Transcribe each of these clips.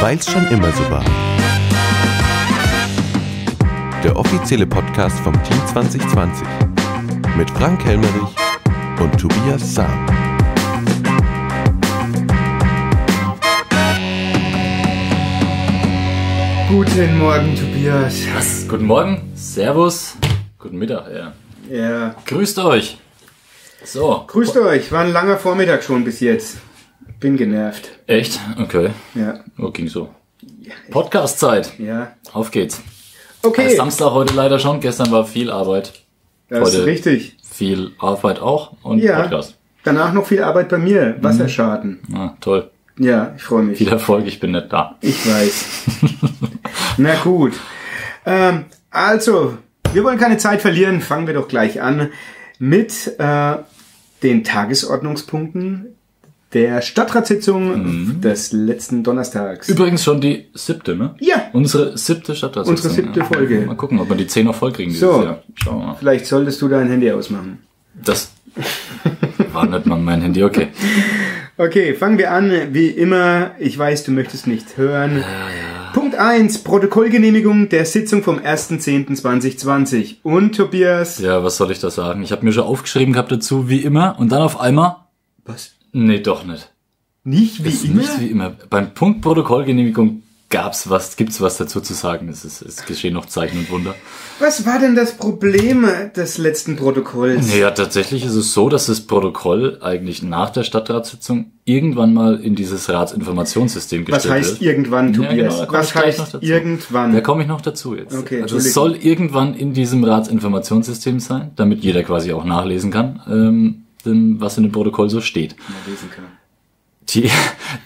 Weil's schon immer so war. Der offizielle Podcast vom Team 2020 mit Frank Helmerich und Tobias Sam. Guten Morgen, Tobias. Was? Guten Morgen, Servus, guten Mittag, ja. Ja. Grüßt euch. So. Grüßt euch. War ein langer Vormittag schon bis jetzt. Bin genervt. Echt? Okay. Ja. Oh, ging so. Podcast-Zeit. Ja. Auf geht's. Okay. Ist Samstag heute leider schon. Gestern war viel Arbeit. das ist heute- richtig. Viel Arbeit auch und Ja. Podcast. Danach noch viel Arbeit bei mir. Wasserschaden. Ah, toll. Ja, ich freue mich. Viel Erfolg, ich bin nicht da. Ich weiß. Na gut. Ähm, also, wir wollen keine Zeit verlieren. Fangen wir doch gleich an mit äh, den Tagesordnungspunkten der Stadtratssitzung des letzten Donnerstags. Übrigens schon die siebte, ne? Ja. Unsere siebte Stadtratssitzung. Unsere siebte Folge. Mal gucken, ob wir die zehn noch voll kriegen dieses So. Jahr. Schauen wir mal. Vielleicht solltest du dein Handy ausmachen. Das war nicht mal mein Handy, okay. Okay, fangen wir an. Wie immer, ich weiß, du möchtest nicht hören. Punkt 1, Protokollgenehmigung der Sitzung vom 1.10.2020. Und Tobias. Ja, was soll ich da sagen? Ich habe mir schon aufgeschrieben gehabt dazu, wie immer, und dann auf einmal, Was? Nee, doch nicht. Nicht wie Ist immer? nicht wie immer. Beim Punkt Protokollgenehmigung gab's was, gibt's was dazu zu sagen. Es ist, es geschehen noch Zeichen und Wunder. Was war denn das Problem des letzten Protokolls? Ja, tatsächlich ist es so, dass das Protokoll eigentlich nach der Stadtratssitzung irgendwann mal in dieses Ratsinformationssystem Was gestellt heißt wird. irgendwann, Ja, Tobias? genau, da komm Was ich gleich noch heißt dazu. irgendwann? Da komme ich noch dazu jetzt. Okay, also es soll irgendwann in diesem Ratsinformationssystem sein, damit jeder quasi auch nachlesen kann, ähm, denn, was in dem Protokoll so steht. Lesen. Die,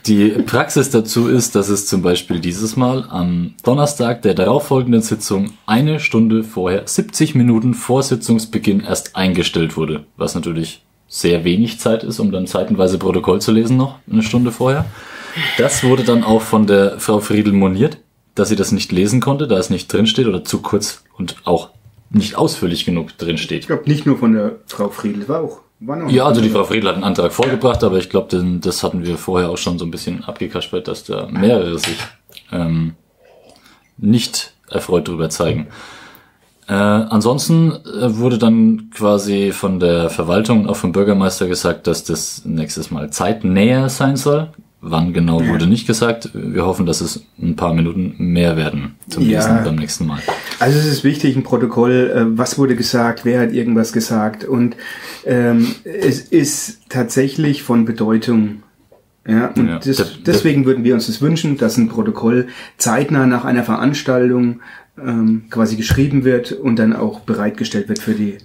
die Praxis dazu ist, dass es zum Beispiel dieses Mal am Donnerstag der darauffolgenden Sitzung eine Stunde vorher, 70 Minuten vor Sitzungsbeginn erst eingestellt wurde, was natürlich sehr wenig Zeit ist, um dann zeitenweise Protokoll zu lesen noch, eine Stunde vorher. Das wurde dann auch von der Frau Friedel moniert, dass sie das nicht lesen konnte, da es nicht drinsteht oder zu kurz und auch nicht ausführlich genug drinsteht. Ich glaube nicht nur von der Frau Friedl, war auch. Ja, also die Frau Friedl hat einen Antrag vorgebracht, aber ich glaube, das hatten wir vorher auch schon so ein bisschen abgekaspert, dass da mehrere sich ähm, nicht erfreut darüber zeigen. Äh, ansonsten äh, wurde dann quasi von der Verwaltung und auch vom Bürgermeister gesagt, dass das nächstes Mal zeitnäher sein soll. Wann genau wurde nicht gesagt. Wir hoffen, dass es ein paar Minuten mehr werden zum Ja. Lesen beim nächsten Mal. Also es ist wichtig, ein Protokoll, äh, was wurde gesagt, wer hat irgendwas gesagt und ähm, es ist tatsächlich von Bedeutung. Ja, und Ja. das, deswegen würden wir uns das wünschen, dass ein Protokoll zeitnah nach einer Veranstaltung ähm, quasi geschrieben wird und dann auch bereitgestellt wird für die.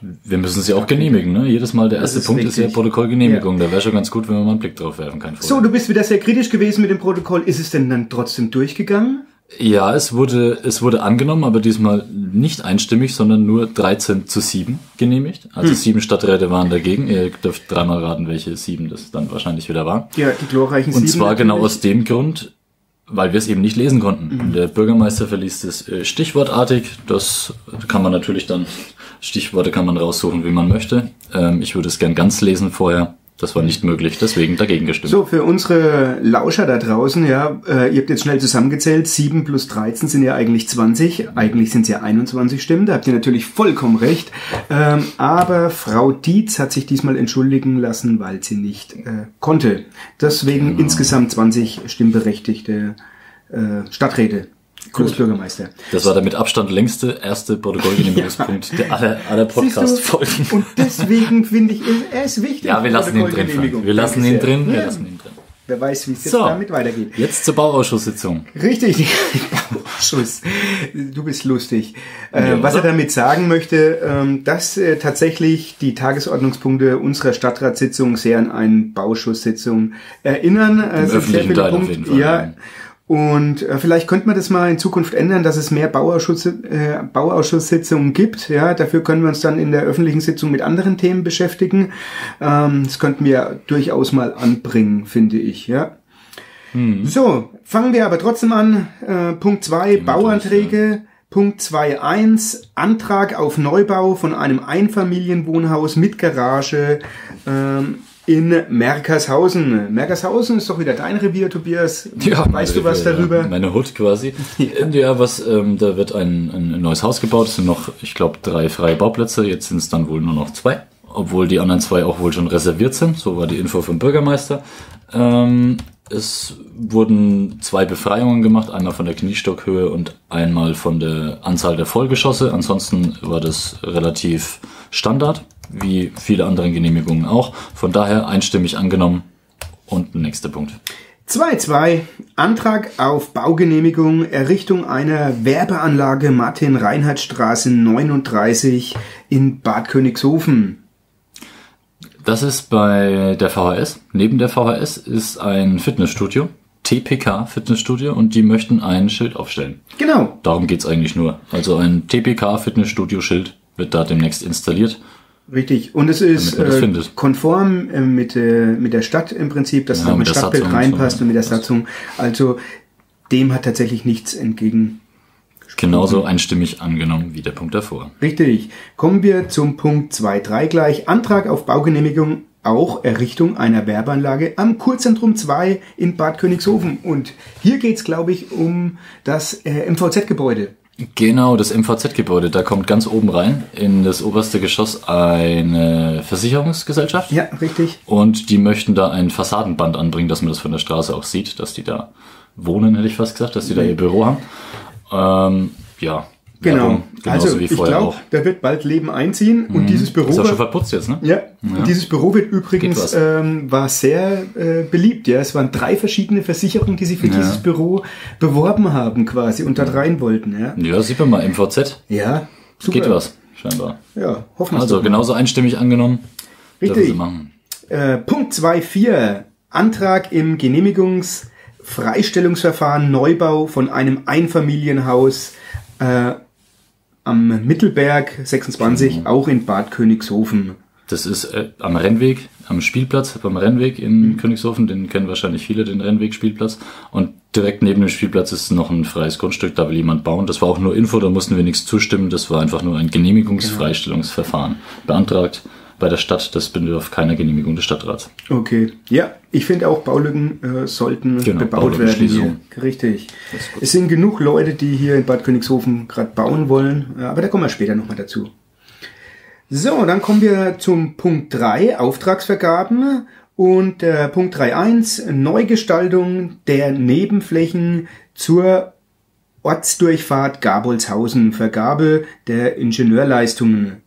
Wir müssen sie auch genehmigen, ne? Jedes Mal der Das erste ist Punkt ist ja. Protokollgenehmigung. Da wäre schon ganz gut, wenn wir mal einen Blick drauf werfen kann. So, du bist wieder sehr kritisch gewesen mit dem Protokoll. Ist es denn dann trotzdem durchgegangen? Ja, es wurde, es wurde angenommen, aber diesmal nicht einstimmig, sondern nur 13 zu 7 genehmigt. Also Hm. sieben Stadträte waren dagegen. Ihr dürft dreimal raten, welche sieben das dann wahrscheinlich wieder waren. Ja, die glorreichen Und Sieben zwar genau natürlich. aus dem Grund, weil wir es eben nicht lesen konnten. Der Bürgermeister verliest es äh, stichwortartig. Das kann man natürlich dann, Stichworte kann man raussuchen, wie man möchte. Ähm, ich würde es gern ganz lesen vorher. Das war nicht möglich, deswegen dagegen gestimmt. So, für unsere Lauscher da draußen, ja, äh, ihr habt jetzt schnell zusammengezählt, 7 plus 13 sind ja eigentlich 20, eigentlich sind es ja 21 Stimmen, da habt ihr natürlich vollkommen recht, ähm, aber Frau Dietz hat sich diesmal entschuldigen lassen, weil sie nicht äh, konnte. Deswegen Genau. insgesamt 20 stimmberechtigte äh, Stadträte, Großbürgermeister. Das war der mit Abstand längste erste Protokollgenehmigungspunkt der aller, aller? Podcast-Folgen. Und deswegen finde ich, er ist wichtig. Ja, wir lassen ihn drin. Frank. Wir lassen ihn drin. Wir Ja. lassen ihn drin. Wer weiß, wie es jetzt So. damit weitergeht. Jetzt zur Bauausschusssitzung. Richtig, Bauausschuss. Du bist lustig. Äh, Ja, was er damit sagen möchte, ähm, dass äh, tatsächlich die Tagesordnungspunkte unserer Stadtratssitzung sehr an eine Bauausschusssitzung erinnern. Äh, sind öffentlichen Teil auf jeden Fall, Ja. Ja. Und äh, vielleicht könnte man das mal in Zukunft ändern, dass es mehr Bauausschuss, äh, Bauausschusssitzungen gibt. Ja, dafür können wir uns dann in der öffentlichen Sitzung mit anderen Themen beschäftigen. Ähm, das könnten wir durchaus mal anbringen, finde ich. Ja. So, fangen wir aber trotzdem an. Äh, Punkt 2, Bauanträge. Punkt 2.1, Antrag auf Neubau von einem Einfamilienwohnhaus mit Garage ähm, in Merkershausen. Merkershausen ist doch wieder dein Revier, Tobias. Ja, weißt du was darüber? Ja, meine Hut quasi. ja, was, ähm, da wird ein, ein neues Haus gebaut. Es sind noch, ich glaube, drei freie Bauplätze. Jetzt sind es dann wohl nur noch zwei. Obwohl die anderen zwei auch wohl schon reserviert sind. So war die Info vom Bürgermeister. Ähm, es wurden zwei Befreiungen gemacht, einmal von der Kniestockhöhe und einmal von der Anzahl der Vollgeschosse. Ansonsten war das relativ Standard, wie viele andere Genehmigungen auch. Von daher einstimmig angenommen. Und nächster Punkt. 2.2. Antrag auf Baugenehmigung Errichtung einer Werbeanlage Martin-Reinhardt-Straße 39 in Bad Königshofen. Das ist bei der VHS. Neben der VHS ist ein Fitnessstudio, TPK Fitnessstudio, und die möchten ein Schild aufstellen. Genau. Darum geht's eigentlich nur. Also ein TPK Fitnessstudio Schild wird da demnächst installiert. Richtig. Und es ist das äh, konform äh, mit, äh, mit der Stadt im Prinzip, dass Ja, es mit der Stadtbild Satzung reinpasst so. und mit der Satzung. Also dem hat tatsächlich nichts entgegen. Genauso einstimmig angenommen wie der Punkt davor. Richtig. Kommen wir zum Punkt 2.3 gleich. Antrag auf Baugenehmigung auch Errichtung einer Werbeanlage am Kurzentrum 2 in Bad Königshofen. Und hier geht's, glaube ich, um das äh, MVZ-Gebäude. Genau, das MVZ-Gebäude, da kommt ganz oben rein in das oberste Geschoss eine Versicherungsgesellschaft. Ja, richtig. Und die möchten da ein Fassadenband anbringen, dass man das von der Straße auch sieht, dass die da wohnen, hätte ich fast gesagt, dass die da ihr Büro haben. Ähm, ja, Genau. Genauso also ich glaube, da wird bald Leben einziehen und dieses Büro Ist auch schon wird, verputzt jetzt, ne? ja, und dieses Büro wird übrigens ähm, war sehr äh, beliebt. Ja, es waren drei verschiedene Versicherungen, die sich für Ja. dieses Büro beworben haben quasi und dort rein wollten. Ja, Ja, sieht man mal, MVZ. ja super. Geht was, scheinbar. Ja, hoffen wir Also genauso einstimmig angenommen. Richtig. Äh, Punkt 2.4. Antrag im Genehmigungsfreistellungsverfahren Neubau von einem Einfamilienhaus äh, am Mittelberg 26, Mhm. auch in Bad Königshofen. Das ist äh, am Rennweg, am Spielplatz, beim Rennweg in Königshofen, den kennen wahrscheinlich viele, den Rennweg-Spielplatz. Und direkt neben dem Spielplatz ist noch ein freies Grundstück, da will jemand bauen. Das war auch nur Info, da mussten wir nichts zustimmen. Das war einfach nur ein Genehmigungsfreistellungsverfahren. Beantragt bei der Stadt, das bedarf keiner Genehmigung des Stadtrats. Okay. Ja, ich finde auch Baulücken äh, sollten Genau, bebaut werden. Hier. Richtig. Es sind genug Leute, die hier in Bad Königshofen gerade bauen wollen, ja, aber da kommen wir später nochmal dazu. So, dann kommen wir zum Punkt 3, Auftragsvergaben. Und äh, Punkt 3.1, Neugestaltung der Nebenflächen zur Ortsdurchfahrt Gabolshausen, Vergabe der Ingenieurleistungen.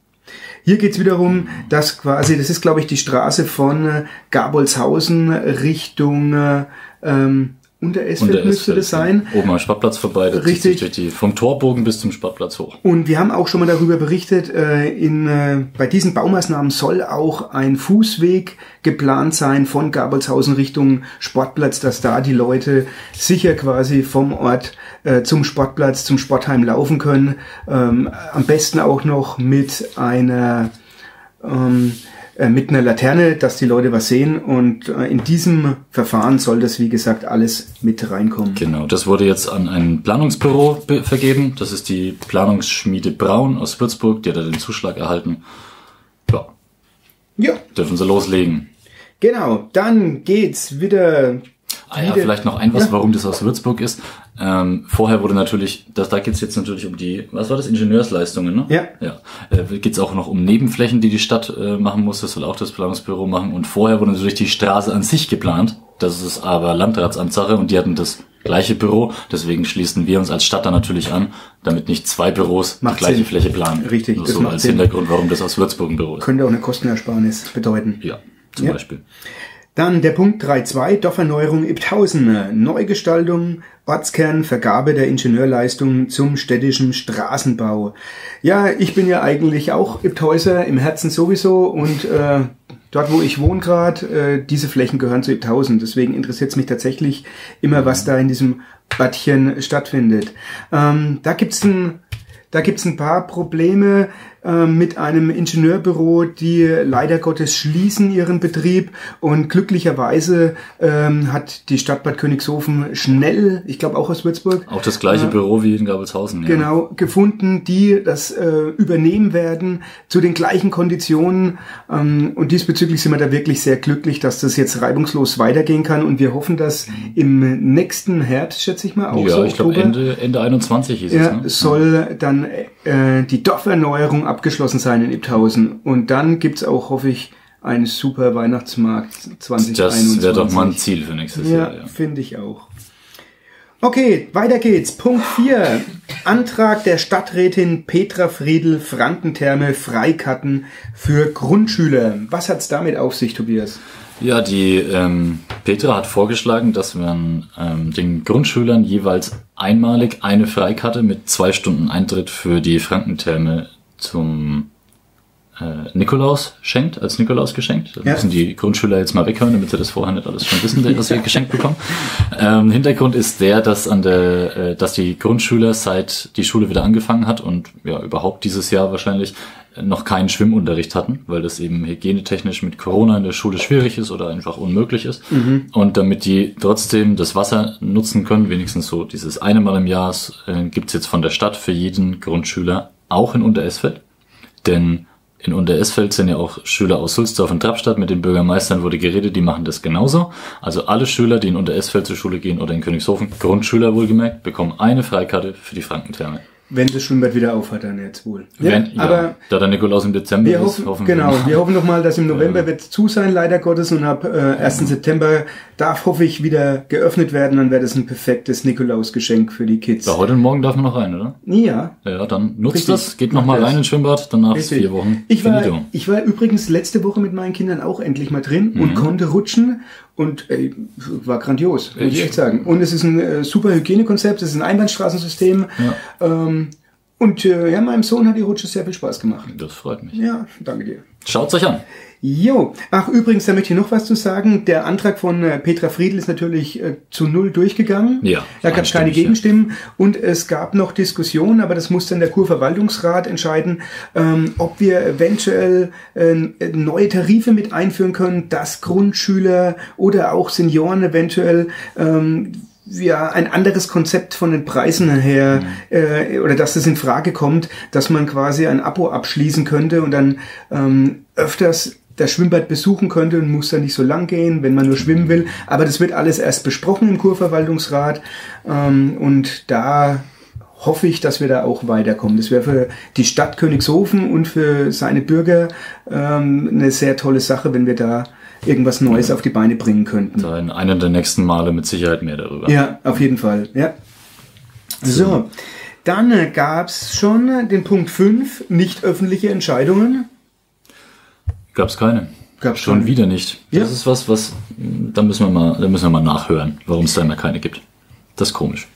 Hier geht's wiederum, dass quasi, das ist glaube ich die Straße von äh, Gabolshausen Richtung äh, ähm, Und der müsste das sein. Oben am Sportplatz vorbei, das Richtig. durch die, vom Torbogen bis zum Sportplatz hoch. Und wir haben auch schon mal darüber berichtet, äh, in, äh, bei diesen Baumaßnahmen soll auch ein Fußweg geplant sein von Gabolshausen Richtung Sportplatz, dass da die Leute sicher quasi vom Ort äh, zum Sportplatz, zum Sportheim laufen können. Ähm, am besten auch noch mit einer ähm, äh, mit einer Laterne, dass die Leute was sehen. Und äh, in diesem Verfahren soll das, wie gesagt, alles mit reinkommen. Genau, das wurde jetzt an ein Planungsbüro be- vergeben. Das ist die Planungsschmiede Braun aus Würzburg, die hat da den Zuschlag erhalten. Ja, Ja, dürfen sie loslegen. genau. Dann geht's wieder. Ah ja, vielleicht noch ein was, Ja. warum das aus Würzburg ist. Ähm, vorher wurde natürlich, das, da geht's jetzt natürlich um die, was war das, Ingenieursleistungen, ne? Ja. Ja. Äh, geht's auch noch um Nebenflächen, die die Stadt äh, machen muss. Das soll auch das Planungsbüro machen. Und vorher wurde natürlich die Straße an sich geplant. Das ist aber Landratsamtssache und die hatten das gleiche Büro. Deswegen schließen wir uns als Stadt da natürlich an, damit nicht zwei Büros Macht die gleiche Sinn. Fläche planen. Richtig, Nur das so macht als Sinn. Hintergrund, warum das aus Würzburg ein Büro ist. Könnte auch eine Kostenersparnis bedeuten. Ja, zum Ja. Beispiel. Dann der Punkt 3.2, Dorferneuerung Ibthausen. Neugestaltung, Ortskern, Vergabe der Ingenieurleistungen zum städtischen Straßenbau. Ja, ich bin ja eigentlich auch Ibthäuser im Herzen sowieso und äh, dort, wo ich wohne gerade, äh, diese Flächen gehören zu Ibthausen. Deswegen interessiert es mich tatsächlich immer, was da in diesem Badchen stattfindet. Ähm, da gibt's ein da gibt's ein paar Probleme. Äh, mit einem Ingenieurbüro, die leider Gottes schließen ihren Betrieb und glücklicherweise ähm, hat die Stadt Bad Königshofen schnell, ich glaube auch aus Würzburg, Auch das gleiche Büro wie in Gabelshausen. Ja. genau gefunden, die das äh, übernehmen werden zu den gleichen Konditionen ähm, und diesbezüglich sind wir da wirklich sehr glücklich, dass das jetzt reibungslos weitergehen kann und wir hoffen, dass im nächsten Herbst, schätze ich mal, auch Ja, so ich glaube Ende, Ende 21 hieß ja, es. Ne? soll dann äh, die Dorferneuerung abgeschlossen sein in Ibthausen. Und dann gibt's auch, hoffe ich, einen super Weihnachtsmarkt 2021. Das wäre doch mal ein Ziel für nächstes Ja, Jahr. Ja. finde ich auch. Okay, weiter geht's. Punkt 4. Antrag der Stadträtin Petra Friedl, Frankentherme, Freikarten für Grundschüler. Was hat's damit auf sich, Tobias? Ja, die ähm, Petra hat vorgeschlagen, dass man ähm, den Grundschülern jeweils einmalig eine Freikarte mit zwei Stunden Eintritt für die Frankentherme zum äh, Nikolaus schenkt, als Nikolaus geschenkt. Da Ja. müssen die Grundschüler jetzt mal weghören, damit sie das vorher nicht alles schon wissen, dass sie geschenkt bekommen. Ähm, Hintergrund ist der, dass an der, äh, dass die Grundschüler seit die Schule wieder angefangen hat und ja überhaupt dieses Jahr wahrscheinlich noch keinen Schwimmunterricht hatten, weil das eben hygienetechnisch mit Corona in der Schule schwierig ist oder einfach unmöglich ist. Und damit die trotzdem das Wasser nutzen können, wenigstens so dieses eine Mal im Jahr, äh, gibt's jetzt von der Stadt für jeden Grundschüler auch in Unteresfeld. Denn in Unteresfeld sind ja auch Schüler aus Sulzdorf und Trappstadt. Mit den Bürgermeistern wurde geredet, die machen das genauso. Also alle Schüler, die in Unteresfeld zur Schule gehen oder in Königshofen, Grundschüler wohlgemerkt, bekommen eine Freikarte für die Frankentherme. Wenn das Schwimmbad wieder auf hat, dann jetzt wohl. Wenn, ja, aber da der Nikolaus im Dezember Wir ist, hoffen, hoffen genau, wir. wir hoffen noch mal, dass im November wird zu sein, leider Gottes, und ab äh, 1. September darf, hoffe ich, wieder geöffnet werden, dann wäre das ein perfektes Nikolausgeschenk für die Kids. Ja, heute und morgen darf man noch rein, oder? Ja, Ja, dann nutzt Richtig. das, geht noch mal Macht das. rein ins Schwimmbad, danach ist Richtig. vier Wochen Ich war, finito. ich war übrigens letzte Woche mit meinen Kindern auch endlich mal drin Mhm. und konnte rutschen und ey, war grandios, muss ich echt sagen. Und es ist ein äh, super Hygienekonzept, es ist ein Einbahnstraßensystem. Ähm, und äh, ja, meinem Sohn hat die Rutsche sehr viel Spaß gemacht. Das freut mich. Ja, danke dir. Schaut's euch an. Jo, ach übrigens, da möchte ich noch was zu sagen. Der Antrag von äh, Petra Friedl ist natürlich äh, zu null durchgegangen. Ja, Da gab es keine einstimmig, ja. Gegenstimmen und es gab noch Diskussionen, aber das muss dann der Kurverwaltungsrat entscheiden, ähm, ob wir eventuell äh, neue Tarife mit einführen können, dass Grundschüler oder auch Senioren eventuell ähm, ja, ein anderes Konzept von den Preisen her äh, oder dass es in Frage kommt, dass man quasi ein Abo abschließen könnte und dann ähm, öfters das Schwimmbad besuchen könnte und muss dann nicht so lang gehen, wenn man nur schwimmen will. Aber das wird alles erst besprochen im Kurverwaltungsrat ähm, und da hoffe ich, dass wir da auch weiterkommen. Das wäre für die Stadt Königshofen und für seine Bürger ähm, eine sehr tolle Sache, wenn wir da irgendwas Neues auf die Beine bringen könnten. Da in einem der nächsten Male mit Sicherheit mehr darüber. Ja, auf jeden Fall. Ja. So, dann äh, gab's schon äh, den Punkt 5, nicht öffentliche Entscheidungen. Gab's keine. Gab's Schon keine. wieder nicht. Ja. Das ist was, was, da müssen wir mal, da müssen wir mal nachhören, warum es da immer keine gibt. Das ist komisch.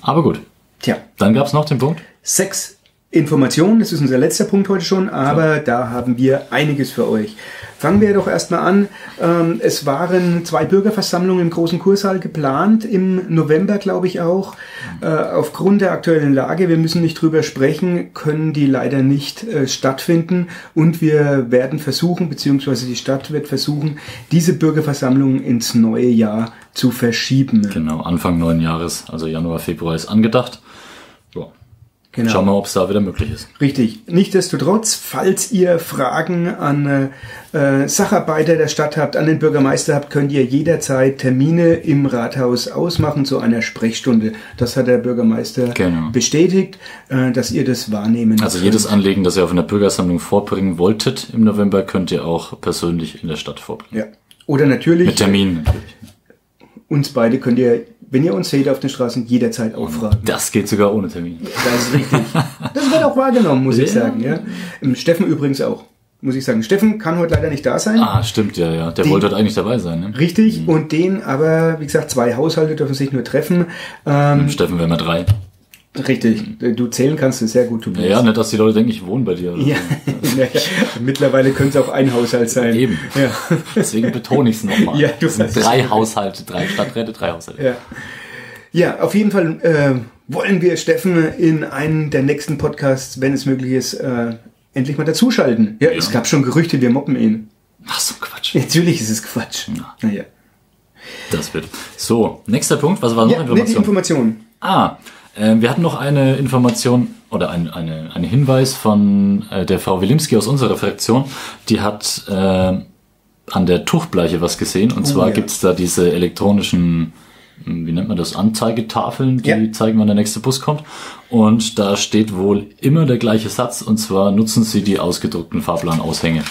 Aber gut. Tja, Dann gab's noch den Punkt. sechs Informationen, das ist unser letzter Punkt heute schon, aber da haben wir einiges für euch. Fangen wir doch erstmal an. Ähm, es waren zwei Bürgerversammlungen im großen Kursaal geplant, im November glaube ich auch. Äh, aufgrund der aktuellen Lage, wir müssen nicht drüber sprechen, können die leider nicht äh, stattfinden und wir werden versuchen, beziehungsweise die Stadt wird versuchen, diese Bürgerversammlungen ins neue Jahr zu verschieben. Genau, Anfang neuen Jahres, also Januar, Februar ist angedacht. Genau. Schauen wir mal, ob es da wieder möglich ist. Richtig. Nichtsdestotrotz, falls ihr Fragen an äh, Sacharbeiter der Stadt habt, an den Bürgermeister habt, könnt ihr jederzeit Termine im Rathaus ausmachen zu einer Sprechstunde. Das hat der Bürgermeister Genau. bestätigt, äh, dass ihr das wahrnehmen Also könnt. jedes Anliegen, das ihr auf einer Bürgersammlung vorbringen wolltet im November, könnt ihr auch persönlich in der Stadt vorbringen. Ja. Oder natürlich, Mit Terminen natürlich. Uns beide könnt ihr, wenn ihr uns seht auf den Straßen, jederzeit auch fragen. Das geht sogar ohne Termin. Das ist richtig. Das wird auch wahrgenommen, muss ich Ja. sagen. Ja. Ähm, Steffen übrigens auch, muss ich sagen. Steffen kann heute leider nicht da sein. Ah, stimmt, ja, ja. Der Die- wollte heute eigentlich dabei sein, ne? Richtig, und den aber, wie gesagt, zwei Haushalte dürfen sich nur treffen. Ähm, Steffen wären wir drei. Richtig, du zählen kannst du sehr gut, Tobias. Ja, nicht, dass die Leute denken, ich wohne bei dir. Ja, naja, mittlerweile könnte es auch ein Haushalt sein. Eben. Ja. Deswegen betone ich es nochmal. Ja, du Es sind drei Haushalte, drei Stadträte, drei Haushalte. Ja. ja, auf jeden Fall äh, wollen wir Steffen in einen der nächsten Podcasts, wenn es möglich ist, äh, endlich mal dazuschalten. Ja, es gab schon Gerüchte, wir moppen ihn. Ach so, Quatsch. Natürlich ist es Quatsch. Ja. Naja. Das wird. So, nächster Punkt. Was war noch Ja, Information? Information. Ah, äh, wir hatten noch eine Information oder ein, eine, einen Hinweis von äh, der Frau Wilimski aus unserer Fraktion. Die hat äh, an der Tuchbleiche was gesehen. Und zwar ja. gibt's da diese elektronischen, hm, wie nennt man das, Anzeigetafeln, die Ja. zeigen, wann der nächste Bus kommt. Und da steht wohl immer der gleiche Satz. Und zwar nutzen Sie die ausgedruckten Fahrplanaushänge.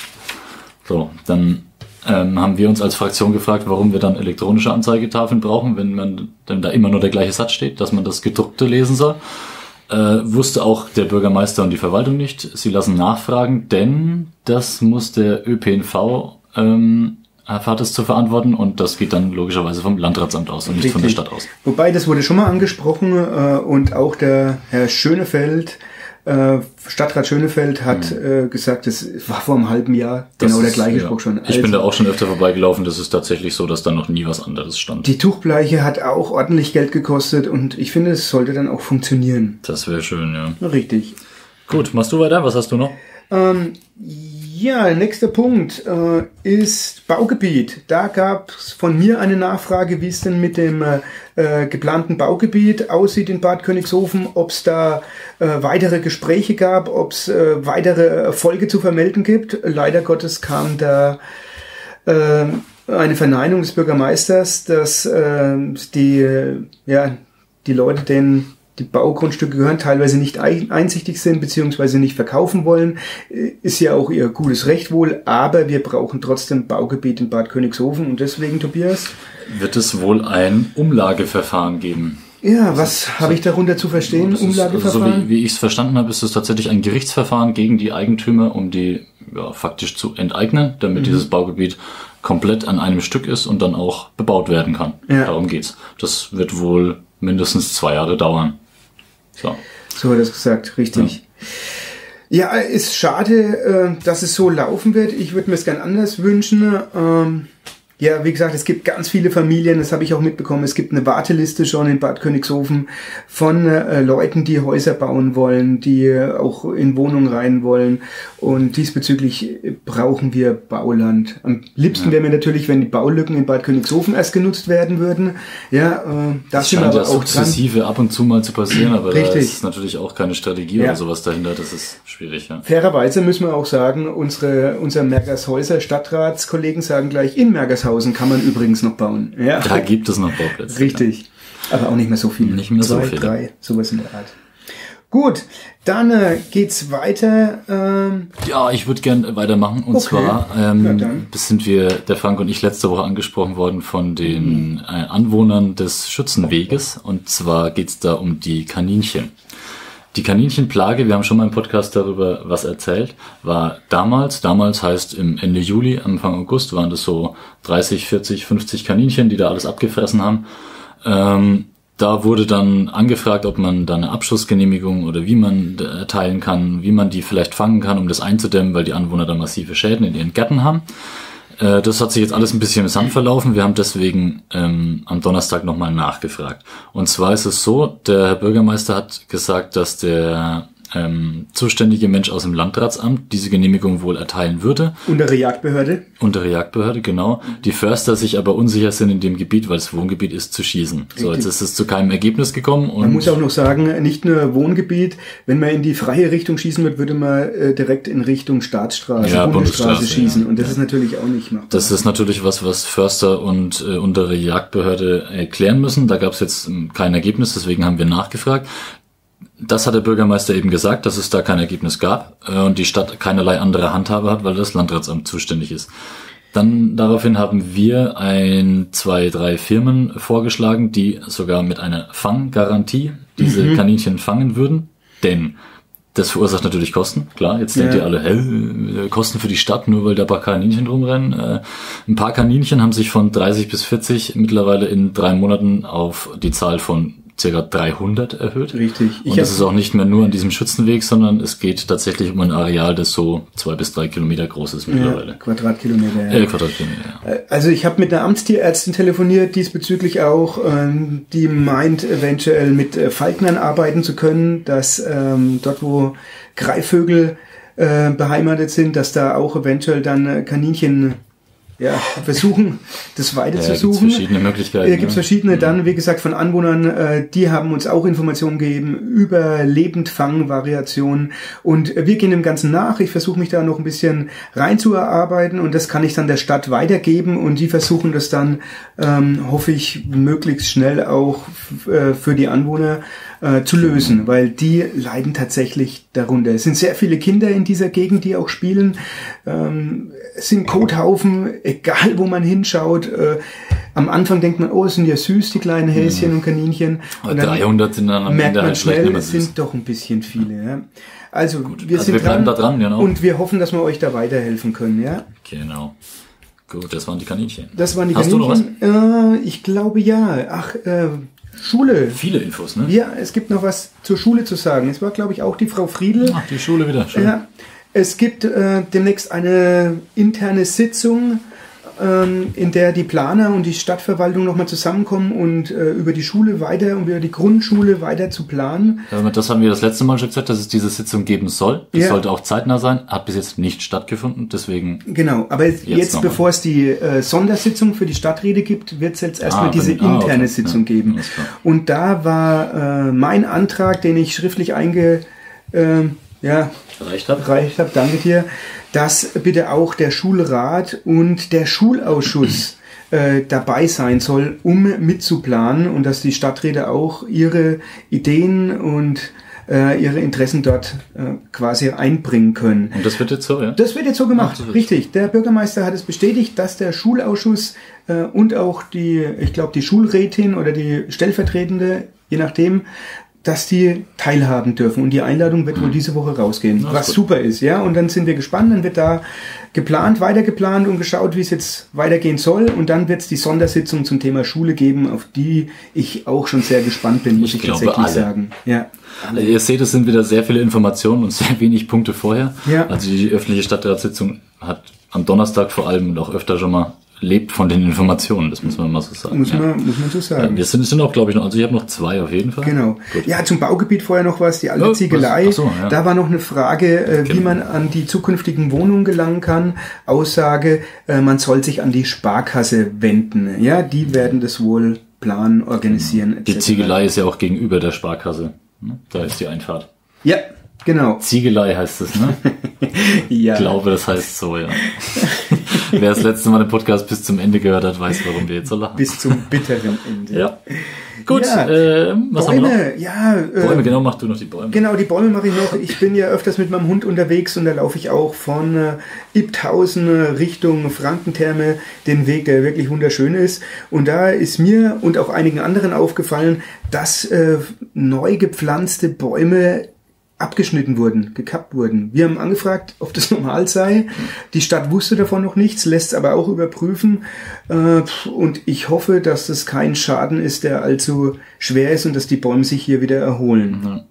So, dann ähm, haben wir uns als Fraktion gefragt, warum wir dann elektronische Anzeigetafeln brauchen, wenn man denn da immer nur der gleiche Satz steht, dass man das gedruckte lesen soll. Äh, wusste auch der Bürgermeister und die Verwaltung nicht. Sie lassen nachfragen, denn das muss der ÖPNV ähm, hat es zu verantworten und das geht dann logischerweise vom Landratsamt aus und nicht von der Richtig. Stadt aus. Wobei, das wurde schon mal angesprochen äh, und auch der Herr Schönefeld, Stadtrat Schönefeld hat äh, gesagt, das war vor einem halben Jahr genau der ist- gleiche ja. Spruch schon. Ich bin Also, da auch schon öfter vorbeigelaufen. Das ist tatsächlich so, dass da noch nie was anderes stand. Die Tuchbleiche hat auch ordentlich Geld gekostet und ich finde, es sollte dann auch funktionieren. Das wäre schön, ja. Richtig. Gut, machst du weiter? Was hast du noch? Ähm, ja, nächster Punkt äh, ist Baugebiet. Da gab es von mir eine Nachfrage, wie es denn mit dem äh, geplanten Baugebiet aussieht in Bad Königshofen, ob es da äh, weitere Gespräche gab, ob es äh, weitere Erfolge zu vermelden gibt. Leider Gottes kam da äh, eine Verneinung des Bürgermeisters, dass äh, die, ja, die Leute, denen die Baugrundstücke gehören, teilweise nicht ein- einsichtig sind beziehungsweise nicht verkaufen wollen. Äh, Ist ja auch ihr gutes Recht wohl, aber wir brauchen trotzdem Baugebiet in Bad Königshofen und deswegen, Tobias, Wird es wohl ein Umlageverfahren geben? ja, was habe ich darunter zu verstehen? Ist, also so Umlageverfahren? wie, wie ich es verstanden habe, ist es tatsächlich ein Gerichtsverfahren gegen die Eigentümer, um die ja, faktisch zu enteignen, damit Mhm. dieses Baugebiet komplett an einem Stück ist und dann auch bebaut werden kann. Ja. Darum geht's. Das wird wohl mindestens zwei Jahre dauern. So. So hat er es gesagt, richtig. Ja, ist schade, äh, dass es so laufen wird. Ich würde mir es gern anders wünschen. Ja, wie gesagt, es gibt ganz viele Familien, das habe ich auch mitbekommen. Es gibt eine Warteliste schon in Bad Königshofen von äh, Leuten, die Häuser bauen wollen, die äh, auch in Wohnungen rein wollen. Und diesbezüglich äh, brauchen wir Bauland. Am liebsten wäre mir natürlich, wenn die Baulücken in Bad Königshofen erst genutzt werden würden. Ja, äh, da Das sind scheint ja aber auch dran. sukzessive ab und zu mal zu passieren, aber da Richtig. ist natürlich auch keine Strategie Ja. oder sowas dahinter. Das ist schwierig, ja. Fairerweise müssen wir auch sagen, unsere, unser Mergershäuser Stadtratskollegen sagen gleich, in Mergershausen kann man übrigens noch bauen. Ja, Da gibt es noch Bauplätze. richtig. Aber auch nicht mehr so viele. Nicht mehr so Zwei, viele. drei, sowas in der Art. Gut, dann äh, geht's weiter. Ähm, Ja, ich würde gern weitermachen. Und Okay. zwar ähm, sind wir, der Frank und ich, letzte Woche angesprochen worden von den äh, Anwohnern des Schützenweges. Und zwar geht's da um die Kaninchen. Die Kaninchenplage, wir haben schon mal im Podcast darüber was erzählt, war damals, damals heißt im Ende Juli, Anfang August, waren das so 30, 40, 50 Kaninchen, die da alles abgefressen haben. Ähm, da wurde dann angefragt, ob man da eine Abschussgenehmigung oder wie man erteilen kann, wie man die vielleicht fangen kann, um das einzudämmen, weil die Anwohner da massive Schäden in ihren Gärten haben. Äh, Das hat sich jetzt alles ein bisschen im Sand verlaufen. Wir haben deswegen ähm, am Donnerstag nochmal nachgefragt. Und zwar ist es so, der Herr Bürgermeister hat gesagt, dass der ähm, zuständige Mensch aus dem Landratsamt diese Genehmigung wohl erteilen würde. untere Jagdbehörde. Untere Jagdbehörde, genau. Die Förster sich aber unsicher sind in dem Gebiet, weil es Wohngebiet ist, zu schießen. So, Richtig. jetzt ist es zu keinem Ergebnis gekommen und Man muss auch noch sagen, nicht nur Wohngebiet. Wenn man in die freie Richtung schießen wird, würde man äh, direkt in Richtung Staatsstraße, Ja, Bundesstraße Bundesstraße, schießen. ja. Und das ist natürlich auch nicht machbar. Das ist natürlich was, was Förster und äh, untere Jagdbehörde erklären müssen. Da gab es jetzt ähm, kein Ergebnis, deswegen haben wir nachgefragt. Das hat der Bürgermeister eben gesagt, dass es da kein Ergebnis gab äh, und die Stadt keinerlei andere Handhabe hat, weil das Landratsamt zuständig ist. Dann daraufhin haben wir ein, zwei, drei Firmen vorgeschlagen, die sogar mit einer Fanggarantie diese Kaninchen fangen würden. Denn das verursacht natürlich Kosten, klar. Jetzt denkt Ja. ihr alle, hä, äh, Kosten für die Stadt, nur weil da ein paar Kaninchen rumrennen. Äh, ein paar Kaninchen haben sich von 30 bis 40 mittlerweile in drei Monaten auf die Zahl von ca. 300 erhöht. Richtig. Ich Und das hab- ist auch nicht mehr nur an diesem Schützenweg, sondern es geht tatsächlich um ein Areal, das so zwei bis drei Kilometer groß ist ja, mittlerweile. Quadratkilometer. Ja. Äh, Quadratkilometer, ja. Also ich habe mit einer Amtstierärztin telefoniert, diesbezüglich auch, ähm, die meint eventuell mit äh, Falknern arbeiten zu können, dass ähm, dort, wo Greifvögel äh, beheimatet sind, dass da auch eventuell dann äh, Kaninchen ja, versuchen, das weiter Ja, suchen. verschiedene Möglichkeiten, gibt's ne? verschiedene dann, wie gesagt, von Anwohnern, äh, die haben uns auch Informationen gegeben über Lebendfang-Variationen und wir gehen dem Ganzen nach. Ich versuche mich da noch ein bisschen reinzuerarbeiten und das kann ich dann der Stadt weitergeben und die versuchen das dann, ähm, hoffe ich, möglichst schnell auch äh, für die Anwohner äh, zu lösen, weil die leiden tatsächlich darunter. Es sind sehr viele Kinder in dieser Gegend, die auch spielen. Ähm, es sind Kothaufen, egal wo man hinschaut. Äh, am Anfang denkt man, oh, es sind ja süß, die kleinen Häschen und Kaninchen. Und dann 300 sind dann am merkt Ende man halt schnell, es sind doch ein bisschen viele. Ja. Also, wir also sind wir dran, da dran, genau. und wir hoffen, dass wir euch da weiterhelfen können. Ja, Genau. Gut, das waren die Kaninchen. das waren die Hast du noch was? Kaninchen. Äh, ich glaube ja. Ach, äh, Schule. Viele Infos, ne? Ja, es gibt noch was zur Schule zu sagen. Es war, glaube ich, auch die Frau Friedl. Ach, die Schule wieder. Schön. Ja, es gibt äh, demnächst eine interne Sitzung, in der die Planer und die Stadtverwaltung nochmal zusammenkommen und äh, über die Schule weiter und über die Grundschule weiter zu planen. Ja, Das haben wir das letzte Mal schon gesagt, dass es diese Sitzung geben soll. Die Ja. sollte auch zeitnah sein. Hat bis jetzt nicht stattgefunden. Deswegen, Genau, aber jetzt, jetzt bevor es die äh, Sondersitzung für die Stadträte gibt, wird es jetzt erstmal Ah, diese ah, interne okay. Sitzung Ja, geben. Und da war äh, mein Antrag, den ich schriftlich einge, äh, ja, reicht hat. erreicht habe, danke dir, dass bitte auch der Schulrat und der Schulausschuss äh, dabei sein soll, um mitzuplanen und dass die Stadträte auch ihre Ideen und äh, ihre Interessen dort äh, quasi einbringen können. Und das wird jetzt so, ja? Das wird jetzt so gemacht, Ach, ist- richtig. Der Bürgermeister hat es bestätigt, dass der Schulausschuss äh, und auch die, ich glaube, die Schulrätin oder die stellvertretende, je nachdem, dass die teilhaben dürfen. Und die Einladung wird wohl diese Woche rausgehen. Na, ist was gut. super ist, ja. Und dann sind wir gespannt, dann wird da geplant, weiter geplant und geschaut, wie es jetzt weitergehen soll. Und dann wird es die Sondersitzung zum Thema Schule geben, auf die ich auch schon sehr gespannt bin, muss ich, Ich tatsächlich alle. sagen. Ja. Also ihr seht, es sind wieder sehr viele Informationen und sehr wenig Punkte vorher. Ja. Also die öffentliche Stadtratssitzung hat am Donnerstag vor allem und auch öfter schon mal lebt von den Informationen, das muss man mal so sagen. Muss ja. man, muss man so sagen. Ja, wir sind, sind auch, glaube ich, noch, also ich habe noch zwei auf jeden Fall. Genau. Gut. Ja, zum Baugebiet vorher noch was, die alte Oh, Ziegelei. was? So, ja. Da war noch eine Frage, äh, wie Genau. man an die zukünftigen Wohnungen gelangen kann. Aussage, äh, man soll sich an die Sparkasse wenden. Ja, die werden das wohl planen, organisieren. Die etc. Ziegelei ist ja auch gegenüber der Sparkasse. ne? Da ist die Einfahrt. Ja, genau. Ziegelei heißt es, ne? Ja. Ich glaube, das heißt so, ja. Wer das letzte Mal den Podcast bis zum Ende gehört hat, weiß, warum wir jetzt so lachen. Bis zum bitteren Ende. ja. Gut, Ja. äh, was haben wir noch? Bäume, ja. Äh, Bäume, genau, mach du noch die Bäume. Genau, die Bäume mache ich noch. Ich bin ja öfters mit meinem Hund unterwegs und da laufe ich auch von äh, Ibthausen äh, Richtung Frankentherme den Weg, der wirklich wunderschön ist. Und da ist mir und auch einigen anderen aufgefallen, dass äh, neu gepflanzte Bäume abgeschnitten wurden, gekappt wurden. Wir haben angefragt, ob das normal sei. Die Stadt wusste davon noch nichts, lässt es aber auch überprüfen. Äh, Und ich hoffe, dass das kein Schaden ist, der allzu schwer ist und dass die Bäume sich hier wieder erholen.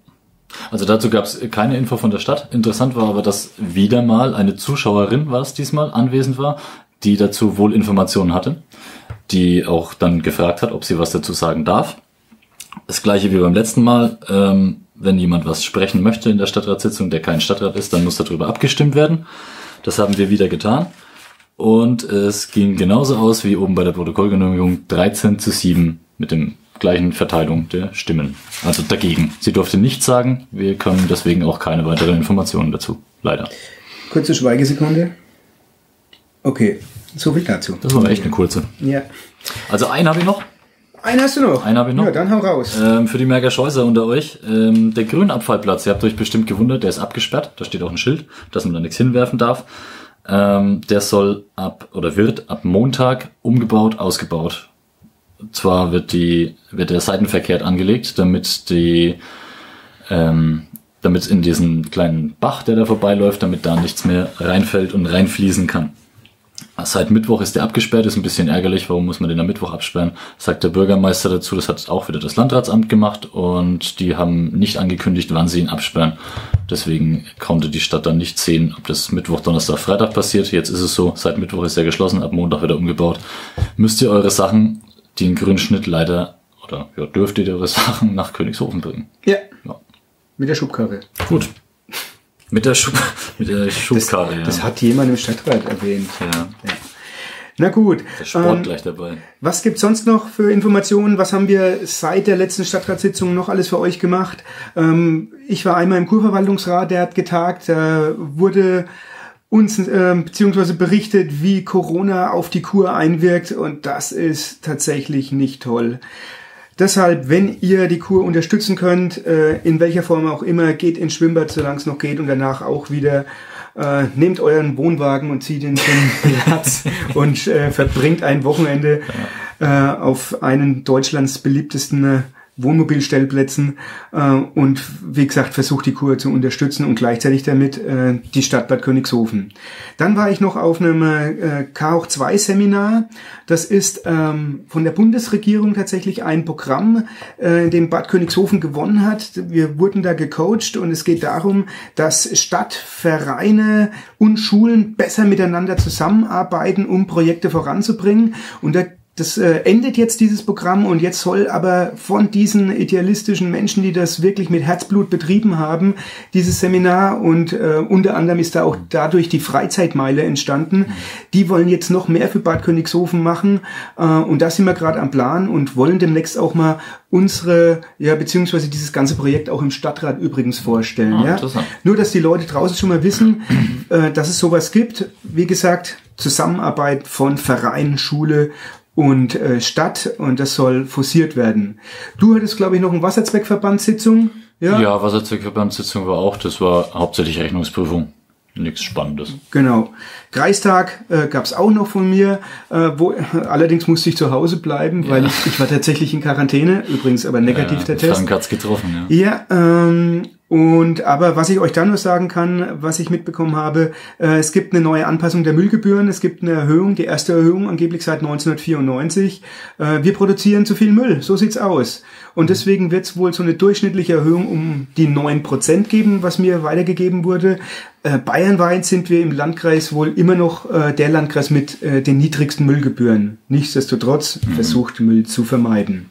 Also dazu gab es keine Info von der Stadt. Interessant war aber, dass wieder mal eine Zuschauerin war es diesmal anwesend war, die dazu wohl Informationen hatte, die auch dann gefragt hat, ob sie was dazu sagen darf. Das gleiche wie beim letzten Mal. Ähm, wenn jemand was sprechen möchte in der Stadtratssitzung, der kein Stadtrat ist, dann muss darüber abgestimmt werden. Das haben wir wieder getan. Und es ging genauso aus wie oben bei der Protokollgenehmigung 13 zu 7 mit dem gleichen Verteilung der Stimmen. Also dagegen. Sie durfte nichts sagen. Wir können deswegen auch keine weiteren Informationen dazu. Leider. Kurze Schweigesekunde. Okay, so viel dazu. Das war echt eine kurze. Ja. Also einen habe ich noch. Einen hast du noch? Einen habe ich noch. Ja, dann hau raus. Ähm, für die Merker Scheuser unter euch. Ähm, der Grünabfallplatz, ihr habt euch bestimmt gewundert, der ist abgesperrt. Da steht auch ein Schild, dass man da nichts hinwerfen darf. Ähm, der soll ab oder wird ab Montag umgebaut, ausgebaut. Zwar wird die wird der seitenverkehrt angelegt, damit die ähm, damit in diesen kleinen Bach, der da vorbeiläuft, damit da nichts mehr reinfällt und reinfließen kann. Seit Mittwoch ist der abgesperrt, ist ein bisschen ärgerlich. Warum muss man den am Mittwoch absperren? Sagt der Bürgermeister dazu. Das hat auch wieder das Landratsamt gemacht und die haben nicht angekündigt, wann sie ihn absperren. Deswegen konnte die Stadt dann nicht sehen, ob das Mittwoch, Donnerstag, Freitag passiert. Jetzt ist es so, seit Mittwoch ist er geschlossen, ab Montag wird er umgebaut. Müsst ihr eure Sachen, die einen grünen Schnitt leider, oder ja, dürft ihr eure Sachen nach Königshofen bringen. Ja, Ja. mit der Schubkarre. Gut. Mit der, Schub, mit der Schubkarre, ja. Das hat jemand im Stadtrat erwähnt. ja. Na gut. Der Sport ähm, gleich dabei. Was gibt's sonst noch für Informationen? Was haben wir seit der letzten Stadtratssitzung noch alles für euch gemacht? Ähm, ich war einmal im Kurverwaltungsrat, der hat getagt, da wurde uns ähm, beziehungsweise berichtet, wie Corona auf die Kur einwirkt und das ist tatsächlich nicht toll. Deshalb, wenn ihr die Kur unterstützen könnt, äh, in welcher Form auch immer, geht ins Schwimmbad, solange es noch geht und danach auch wieder. Äh, nehmt euren Wohnwagen und zieht ihn zum Platz und äh, verbringt ein Wochenende auf einen Deutschlands beliebtesten Wohnmobilstellplätzen äh, und wie gesagt versucht die Kur zu unterstützen und gleichzeitig damit äh, die Stadt Bad Königshofen. Dann war ich noch auf einem äh, K 2 Seminar. Das ist ähm, von der Bundesregierung tatsächlich ein Programm, äh, dem Bad Königshofen gewonnen hat. Wir wurden da gecoacht und es geht darum, dass Stadt, Vereine und Schulen besser miteinander zusammenarbeiten, um Projekte voranzubringen. Und da das äh, endet jetzt dieses Programm und jetzt soll aber von diesen idealistischen Menschen, die das wirklich mit Herzblut betrieben haben, dieses Seminar und äh, unter anderem ist da auch dadurch die Freizeitmeile entstanden. Die wollen jetzt noch mehr für Bad Königshofen machen äh, und da sind wir gerade am Plan und wollen demnächst auch mal unsere, ja, beziehungsweise dieses ganze Projekt auch im Stadtrat übrigens vorstellen. Ah, ja? Nur, dass die Leute draußen schon mal wissen, äh, dass es sowas gibt. Wie gesagt, Zusammenarbeit von Verein, Schule und äh, Stadt und das soll forciert werden. Du hattest, glaube ich, noch eine Wasserzweckverbandssitzung. Ja, Ja, Wasserzweckverbandssitzung war auch, das war hauptsächlich Rechnungsprüfung. Nichts Spannendes. genau. Kreistag äh, gab es auch noch von mir, äh, wo allerdings musste ich zu Hause bleiben, weil ich, ich war tatsächlich in Quarantäne, übrigens aber negativ der Test. Frank hat's getroffen, ja. Ja, ähm, und aber was ich euch dann nur sagen kann, was ich mitbekommen habe, äh, es gibt eine neue Anpassung der Müllgebühren, es gibt eine Erhöhung, die erste Erhöhung angeblich seit 1994. Äh, wir produzieren zu viel Müll, so sieht's aus. Und deswegen wird es wohl so eine durchschnittliche Erhöhung um die 9% geben, was mir weitergegeben wurde. Äh, bayernweit sind wir im Landkreis wohl immer noch äh, der Landkreis mit äh, den niedrigsten Müllgebühren. Nichtsdestotrotz versucht Müll zu vermeiden.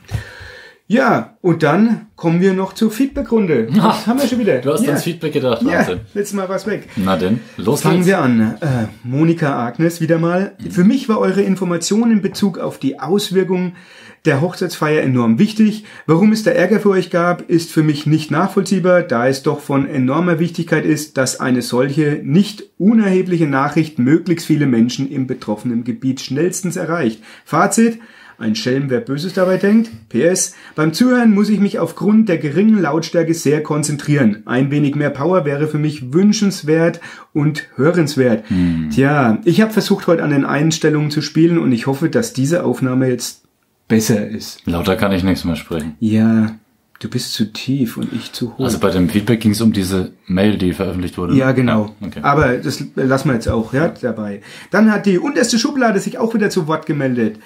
Ja, und dann kommen wir noch zur Feedbackrunde. Das haben wir schon wieder. Du hast ja. ans Feedback gedacht, Ja, Wahnsinn. letztes Mal was weg. Na denn, los Fangen geht's. wir an. Äh, Monika Agnes wieder mal. Für mich war eure Information in Bezug auf die Auswirkungen der Hochzeitsfeier enorm wichtig. Warum es da Ärger für euch gab, ist für mich nicht nachvollziehbar, da es doch von enormer Wichtigkeit ist, dass eine solche nicht unerhebliche Nachricht möglichst viele Menschen im betroffenen Gebiet schnellstens erreicht. Fazit. Ein Schelm, wer Böses dabei denkt. PS. Beim Zuhören muss ich mich aufgrund der geringen Lautstärke sehr konzentrieren. Ein wenig mehr Power wäre für mich wünschenswert und hörenswert. Tja, ich habe versucht, heute an den Einstellungen zu spielen und ich hoffe, dass diese Aufnahme jetzt besser ist. Lauter kann ich nichts mehr sprechen. Ja, du bist zu tief und ich zu hoch. Also bei dem Feedback ging es um diese Mail, die veröffentlicht wurde. Ja, genau. Ja, okay. Aber das lassen wir jetzt auch ja, dabei. Dann hat die unterste Schublade sich auch wieder zu Wort gemeldet.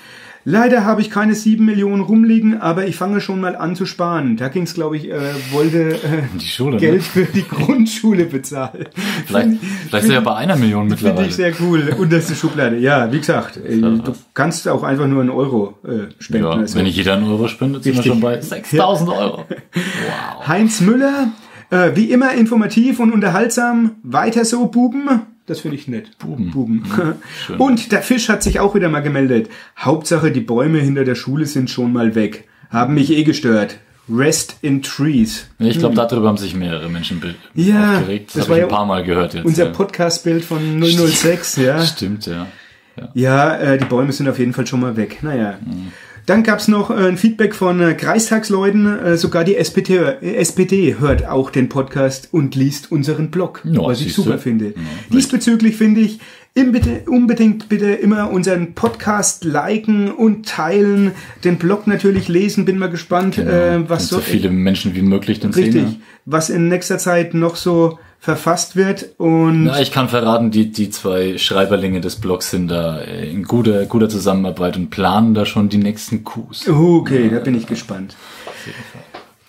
Leider habe ich keine sieben Millionen rumliegen, aber ich fange schon mal an zu sparen. Da ging es, glaube ich, äh, wollte äh, Die Schule, Geld ne? für die Grundschule bezahlen. Vielleicht, vielleicht er ja bei einer Million Finde mittlerweile. ich sehr cool. Unterste Schublade. Ja, wie gesagt, äh, du kannst auch einfach nur einen Euro äh, spenden. ja, Also. wenn nicht jeder einen Euro spendet, sind wir Richtig. schon bei 6000 Euro. Wow. Heinz Müller, äh, wie immer informativ und unterhaltsam. Weiter so, Buben. Das finde ich nett. Buben. Buben. schön. Und der Fisch hat sich auch wieder mal gemeldet. Hauptsache, die Bäume hinter der Schule sind schon mal weg. Haben mich eh gestört. Rest in Trees. Ich glaube, darüber haben sich mehrere Menschen Ja, aufgeregt. Das, das habe ich ein paar Mal gehört jetzt. Unser ja. Podcastbild von 006, ja. Stimmt, ja. ja. Ja, äh, die Bäume sind auf jeden Fall schon mal weg. Naja. Mhm. Dann gab's noch äh, ein Feedback von äh, Kreistagsleuten. Äh, sogar die SPD, SPD hört auch den Podcast und liest unseren Blog, Ja, was ich super finde. Ja, Diesbezüglich finde ich, bitte, unbedingt bitte immer unseren Podcast liken und teilen, den Blog natürlich lesen. Bin mal gespannt, äh, was so so viele Menschen wie möglich den richtig, sehen. was in nächster Zeit noch so verfasst wird und Ja, ich kann verraten, die, die zwei Schreiberlinge des Blogs sind da äh, in guter, guter Zusammenarbeit und planen da schon die nächsten Coups. Okay, da bin ich gespannt.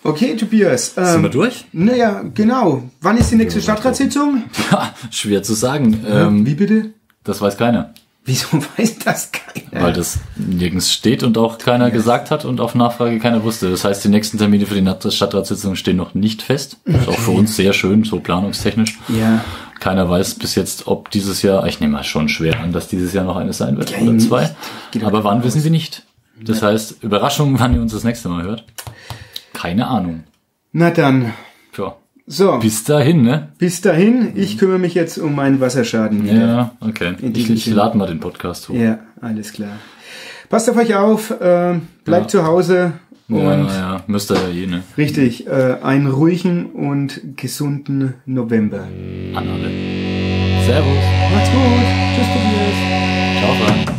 Okay, Tobias. Sind wir Ähm, durch? naja, genau. Wann ist die nächste Stadtratssitzung? Ja, schwer zu sagen. Ähm, Wie bitte? das weiß keiner. Wieso weiß das keiner? Weil das nirgends steht und auch keiner gesagt hat und auf Nachfrage keiner wusste. Das heißt, die nächsten Termine für die Stadtratssitzung stehen noch nicht fest. Ist auch für uns sehr schön, so planungstechnisch. Ja. Keiner weiß bis jetzt, ob dieses Jahr, ich nehme mal schon schwer an, dass dieses Jahr noch eine sein wird Ja, oder zwei. Aber wann davon wissen wir nicht. Das heißt, Überraschung, wann ihr uns das nächste Mal hört. Keine Ahnung. Na dann. So, bis, Bis dahin, ne? dahin. Ich kümmere mich jetzt um meinen Wasserschaden. Ja, okay. Ich, ich lade mal den Podcast hoch. Ja, alles klar. Passt auf euch auf, äh, bleibt Ja. zu Hause und Ja, ja, müsste ja eh, ne? richtig, äh, einen ruhigen und gesunden November. An alle. Servus. Macht's gut. Tschüss, Tobias. Ciao, Frank.